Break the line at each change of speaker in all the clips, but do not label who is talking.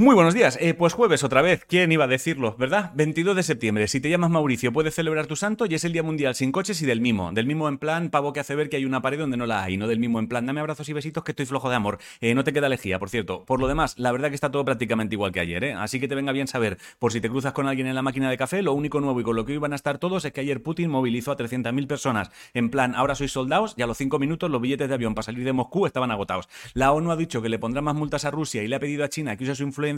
Muy buenos días. Eh, pues jueves otra vez. ¿Quién iba a decirlo, verdad? 22 de septiembre. Si te llamas Mauricio, puedes celebrar tu santo y es el Día Mundial sin coches y del mimo. Del mimo en plan pavo que hace ver que hay una pared donde no la hay. No del mimo en plan dame abrazos y besitos que estoy flojo de amor. Eh, no te queda lejía, por cierto. Por lo demás, la verdad que está todo prácticamente igual que ayer, ¿eh? Así que te venga bien saber, por si te cruzas con alguien en la máquina de café, lo único nuevo y con lo que hoy van a estar todos es que ayer Putin movilizó a 300.000 personas. En plan, ahora sois soldados y a los 5 minutos los billetes de avión para salir de Moscú estaban agotados. La ONU ha dicho que le pondrá más multas a Rusia y le ha pedido a China que use su influencia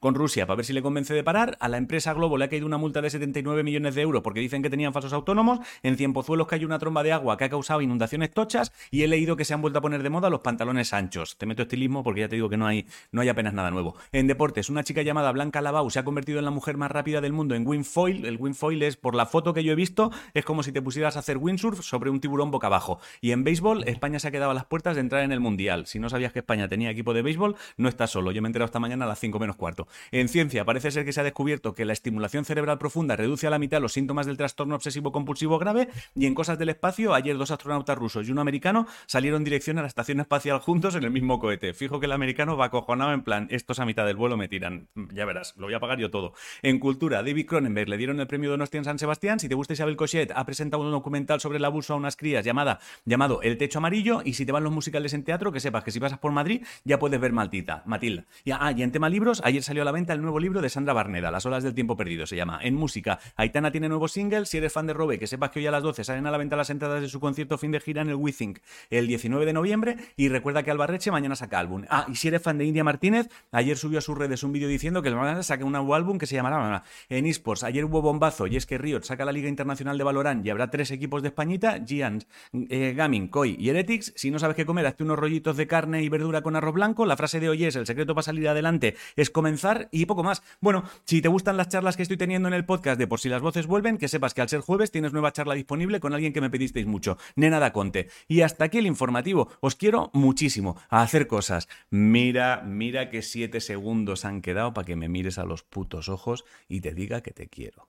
con Rusia para ver si le convence de parar. A la empresa Globo le ha caído una multa de 79 millones de euros porque dicen que tenían falsos autónomos. En Cienpozuelos cayó una tromba de agua que ha causado inundaciones tochas. Y he leído que se han vuelto a poner de moda los pantalones anchos. Te meto estilismo porque ya te digo que no hay, no hay apenas nada nuevo. En deportes, una chica llamada Blanca Lavau se ha convertido en la mujer más rápida del mundo en windfoil. El windfoil es, por la foto que yo he visto, es como si te pusieras a hacer windsurf sobre un tiburón boca abajo. Y en béisbol, España se ha quedado a las puertas de entrar en el Mundial. Si no sabías que España tenía equipo de béisbol, no estás solo. Yo me he enterado esta mañana a las 5 menos cuarto. En ciencia, parece ser que se ha descubierto que la estimulación cerebral profunda reduce a la mitad los síntomas del trastorno obsesivo compulsivo grave y en cosas del espacio, ayer dos astronautas rusos y uno americano salieron en dirección a la estación espacial juntos en el mismo cohete. Fijo que el americano va acojonado en plan, estos a mitad del vuelo me tiran. Ya verás, lo voy a pagar yo todo. En cultura, David Cronenberg le dieron el premio Donostia en San Sebastián. Si te gusta Isabel Cochet, ha presentado un documental sobre el abuso a unas crías llamada, llamado El techo amarillo y si te van los musicales en teatro, que sepas que si pasas por Madrid ya puedes ver Maltita, Matilda. Y, ah, y en tema ayer salió a la venta el nuevo libro de Sandra Barneda, Las olas del tiempo perdido se llama. En música, Aitana tiene nuevo single. Si eres fan de Robe, que sepas que hoy a las 12 salen a la venta las entradas de su concierto fin de gira en el WeThink el 19 de noviembre. Y recuerda que Albarreche mañana saca álbum. Ah, y si eres fan de India Martínez, ayer subió a sus redes un vídeo diciendo que mañana saca un nuevo álbum que se llamará en esports. Ayer hubo bombazo y es que Riot saca la Liga Internacional de Valorant y habrá tres equipos de Españita: Giants, eh, Gaming, Koi y Heretics. Si no sabes qué comer, hazte unos rollitos de carne y verdura con arroz blanco. La frase de hoy es: el secreto para salir adelante es comenzar y poco más. Bueno, si te gustan las charlas que estoy teniendo en el podcast de Por si las voces vuelven, que sepas que al ser jueves tienes nueva charla disponible con alguien que me pedisteis mucho, Nena da Conte. Y hasta aquí el informativo. Os quiero muchísimo a hacer cosas. Mira, mira que siete segundos han quedado para que me mires a los putos ojos y te diga que te quiero.